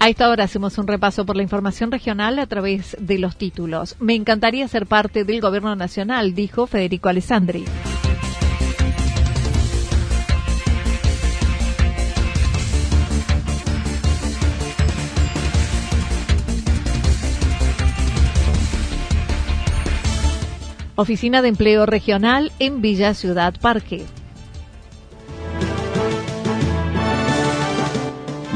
A esta hora hacemos un repaso por la información regional a través de los títulos. Me encantaría ser parte del Gobierno Nacional, dijo Federico Alessandri. Oficina de Empleo Regional en Villa Ciudad Parque.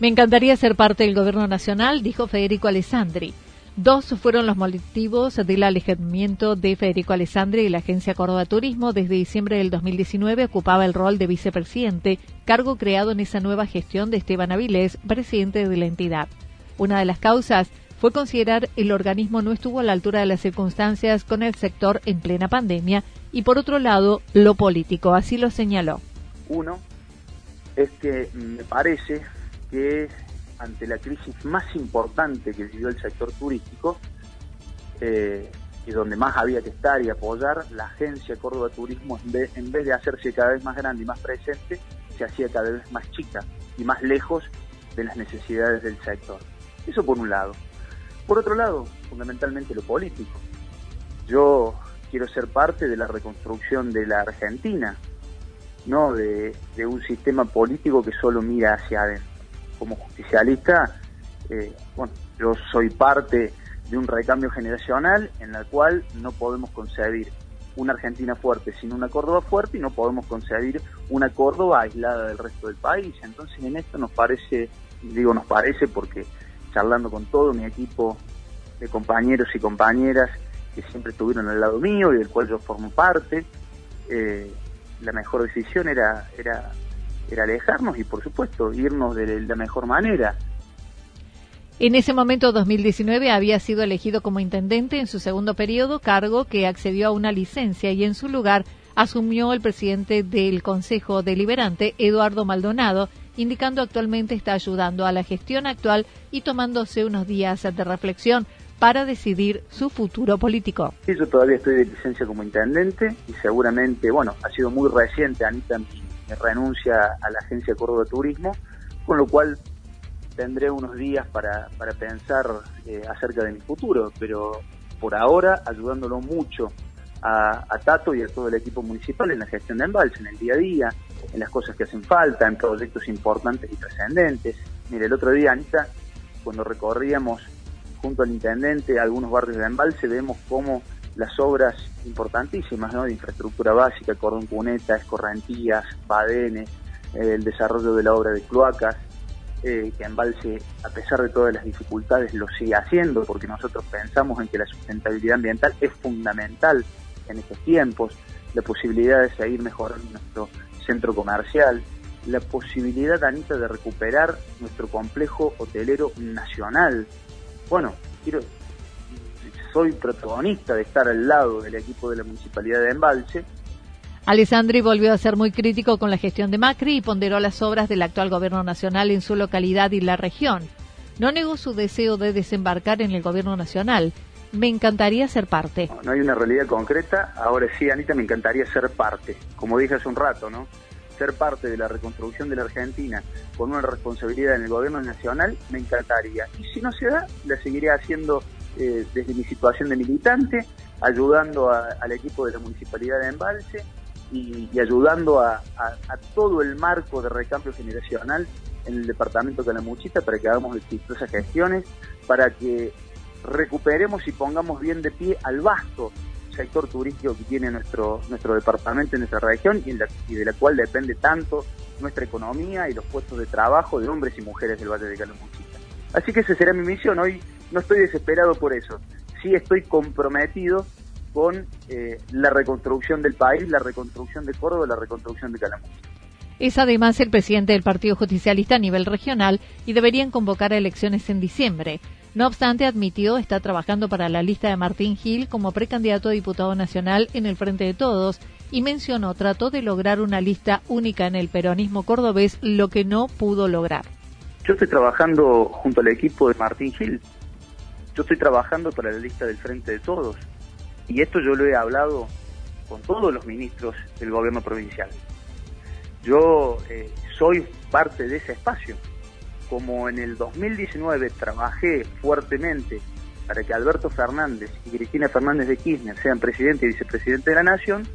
Me encantaría ser parte del gobierno nacional, dijo Federico Alessandri. Dos fueron los motivos del alejamiento de Federico Alessandri y la Agencia Córdoba Turismo. Desde diciembre del 2019 ocupaba el rol de vicepresidente, cargo creado en esa nueva gestión de Esteban Avilés, presidente de la entidad. Una de las causas fue considerar el organismo no estuvo a la altura de las circunstancias con el sector en plena pandemia y por otro lado lo político, así lo señaló. Uno es que me parece que ante la crisis más importante que vivió el sector turístico, eh, y donde más había que estar y apoyar, la agencia Córdoba Turismo, en vez, de hacerse cada vez más grande y más presente, se hacía cada vez más chica y más lejos de las necesidades del sector. Eso por un lado. Por otro lado, fundamentalmente lo político. Yo quiero ser parte de la reconstrucción de la Argentina, no de, de un sistema político que solo mira hacia adentro como justicialista, eh, bueno, yo soy parte de un recambio generacional en la cual no podemos concebir una Argentina fuerte sin una Córdoba fuerte y no podemos concebir una Córdoba aislada del resto del país. Entonces en esto nos parece, digo nos parece porque charlando con todo mi equipo de compañeros y compañeras que siempre estuvieron al lado mío y del cual yo formo parte, eh, la mejor decisión era, era era alejarnos y por supuesto irnos de la mejor manera. En ese momento, 2019, había sido elegido como intendente en su segundo periodo, cargo que accedió a una licencia y en su lugar asumió el presidente del Consejo Deliberante, Eduardo Maldonado, indicando actualmente está ayudando a la gestión actual y tomándose unos días de reflexión para decidir su futuro político. Sí, yo todavía estoy de licencia como intendente y seguramente, bueno, ha sido muy reciente, Anita, mi, renuncia a la agencia Córdoba Turismo, con lo cual tendré unos días para, para pensar eh, acerca de mi futuro, pero por ahora ayudándolo mucho a, Tato y a todo el equipo municipal en la gestión de embalse, en el día a día, en las cosas que hacen falta, en proyectos importantes y trascendentes. Mire, el otro día, Anita, cuando recorríamos junto al intendente, algunos barrios de Embalse, vemos cómo las obras importantísimas ¿no? de infraestructura básica, cordón cuneta, escorrentías, badenes, el desarrollo de la obra de cloacas, eh, que Embalse, a pesar de todas las dificultades, lo sigue haciendo, porque nosotros pensamos en que la sustentabilidad ambiental es fundamental en estos tiempos, la posibilidad de seguir mejorando nuestro centro comercial, la posibilidad, Anita, de recuperar nuestro complejo hotelero nacional. Bueno, quiero, soy protagonista de estar al lado del equipo de la Municipalidad de Embalse. Alessandri volvió a ser muy crítico con la gestión de Macri y ponderó las obras del actual gobierno nacional en su localidad y la región. No negó su deseo de desembarcar en el gobierno nacional. Me encantaría ser parte. No, no hay una realidad concreta. Ahora sí, Anita, me encantaría ser parte. Como dije hace un rato, ¿no? ser parte de la reconstrucción de la Argentina con una responsabilidad en el gobierno nacional, me encantaría. Y si no se da, la seguiré haciendo eh, desde mi situación de militante, ayudando al equipo de la Municipalidad de Embalse y, ayudando a, todo el marco de recambio generacional en el departamento de la Muchita para que hagamos exitosas gestiones, para que recuperemos y pongamos bien de pie al vasto sector turístico que tiene nuestro, nuestro departamento en nuestra región y, de la cual depende tanto nuestra economía y los puestos de trabajo de hombres y mujeres del Valle de Calamuchita. Así que esa será mi misión. Hoy no estoy desesperado por eso. Sí estoy comprometido con eh, la reconstrucción del país, la reconstrucción de Córdoba, la reconstrucción de Calamuchita. Es además el presidente del Partido Justicialista a nivel regional y deberían convocar elecciones en diciembre. No obstante, admitió está trabajando para la lista de Martín Gil como precandidato a diputado nacional en el Frente de Todos y mencionó trató de lograr una lista única en el peronismo cordobés, lo que no pudo lograr. Yo estoy trabajando junto al equipo de Martín Gil. Yo estoy trabajando para la lista del Frente de Todos. Y esto yo lo he hablado con todos los ministros del gobierno provincial. Yo eh, soy parte de ese espacio como en el 2019 trabajé fuertemente para que Alberto Fernández y Cristina Fernández de Kirchner sean presidente y vicepresidente de la Nación,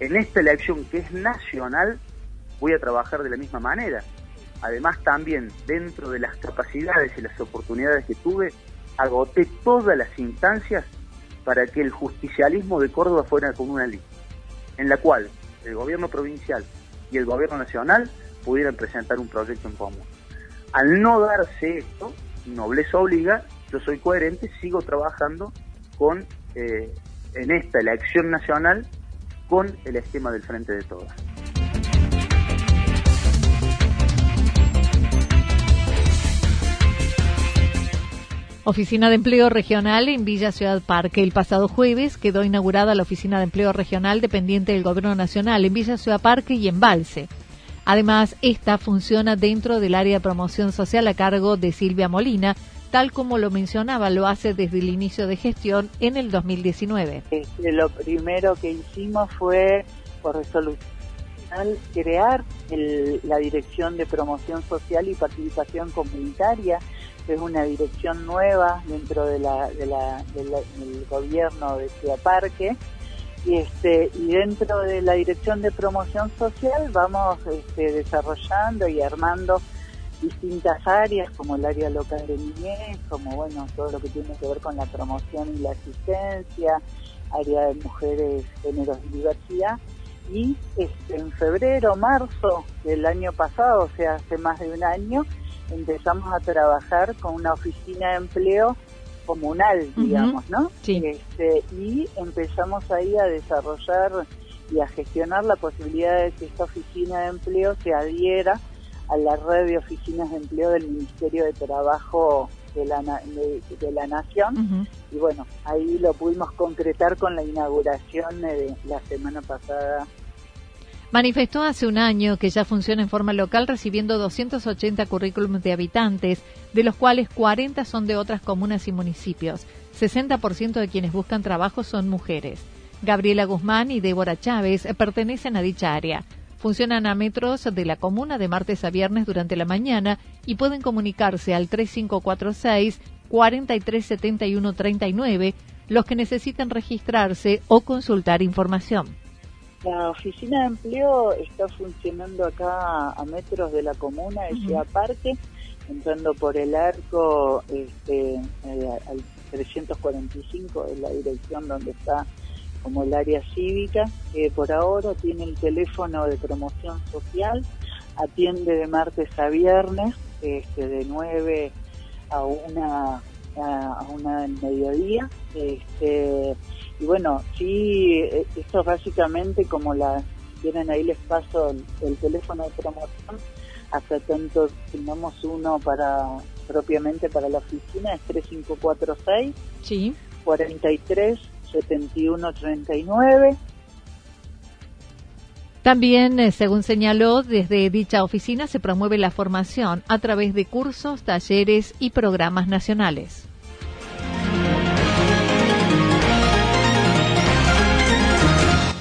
en esta elección que es nacional voy a trabajar de la misma manera. Además también dentro de las capacidades y las oportunidades que tuve, agoté todas las instancias para que el justicialismo de Córdoba fuera con una lista, en la cual el gobierno provincial y el gobierno nacional pudieran presentar un proyecto en común. Al no darse esto, nobleza obliga, yo soy coherente, sigo trabajando con eh, en esta elección nacional con el esquema del Frente de Todas. Oficina de Empleo Regional en Villa Ciudad Parque. El pasado jueves quedó inaugurada la Oficina de Empleo Regional dependiente del Gobierno Nacional en Villa Ciudad Parque y en Valse. Además, esta funciona dentro del área de promoción social a cargo de Silvia Molina, tal como lo mencionaba, lo hace desde el inicio de gestión en el 2019. Este, lo primero que hicimos fue, por resolución, crear la Dirección de Promoción Social y Participación Comunitaria, es una dirección nueva dentro de la, del gobierno de Ciudad Parque. Y este y dentro de la dirección de promoción social vamos este, desarrollando y armando distintas áreas como el área local de niñez como bueno todo lo que tiene que ver con la promoción y la asistencia área de mujeres géneros y diversidad. Y este, en febrero marzo del año pasado o sea hace más de un año empezamos a trabajar con una oficina de empleo comunal, digamos, ¿no? Sí. Este, y empezamos ahí a desarrollar y a gestionar la posibilidad de que esta oficina de empleo se adhiera a la red de oficinas de empleo del Ministerio de Trabajo de la, de, la Nación. Y bueno, ahí lo pudimos concretar con la inauguración de la semana pasada manifestó hace un año que ya funciona en forma local recibiendo 280 currículums de habitantes, de los cuales 40 son de otras comunas y municipios. 60% de quienes buscan trabajo son mujeres. Gabriela Guzmán y Débora Chávez pertenecen a dicha área. Funcionan a metros de la comuna de martes a viernes durante la mañana y pueden comunicarse al 3546 437139 los que necesiten registrarse o consultar información. La oficina de empleo está funcionando acá a metros de la comuna de Ciudad Parque entrando por el arco este, eh, al 345 es la dirección donde está como el área cívica, que por ahora tiene el teléfono de promoción social, atiende de martes a viernes, este, de 9 a una a, una del mediodía, este, y bueno, sí, e, esto es básicamente como la tienen ahí les paso el, teléfono de promoción, hasta tanto tengamos uno para propiamente para la oficina, es 3546 sí. 43 71 39. También, eh, según señaló, desde dicha oficina se promueve la formación a través de cursos, talleres y programas nacionales.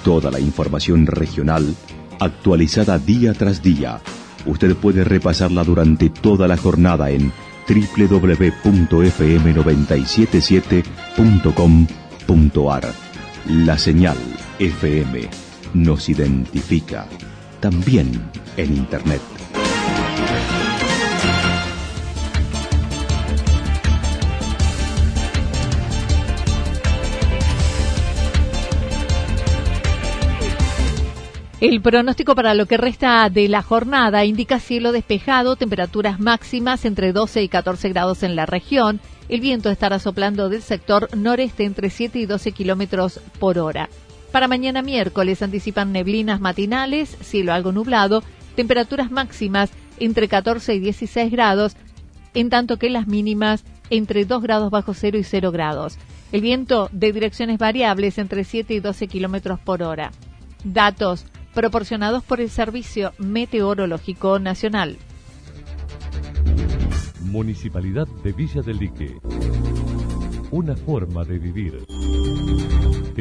Toda la información regional actualizada día tras día. Usted puede repasarla durante toda la jornada en www.fm977.com.ar. La señal FM nos identifica también en Internet. El pronóstico para lo que resta de la jornada indica cielo despejado, temperaturas máximas entre 12 y 14 grados en la región. El viento estará soplando del sector noreste entre 7 y 12 kilómetros por hora. Para mañana miércoles anticipan neblinas matinales, cielo algo nublado, temperaturas máximas entre 14 y 16 grados, en tanto que las mínimas entre 2 grados bajo cero y 0 grados. El viento de direcciones variables entre 7 y 12 kilómetros por hora. Datos proporcionados por el Servicio Meteorológico Nacional. Municipalidad de Villa del Lique. Una forma de vivir.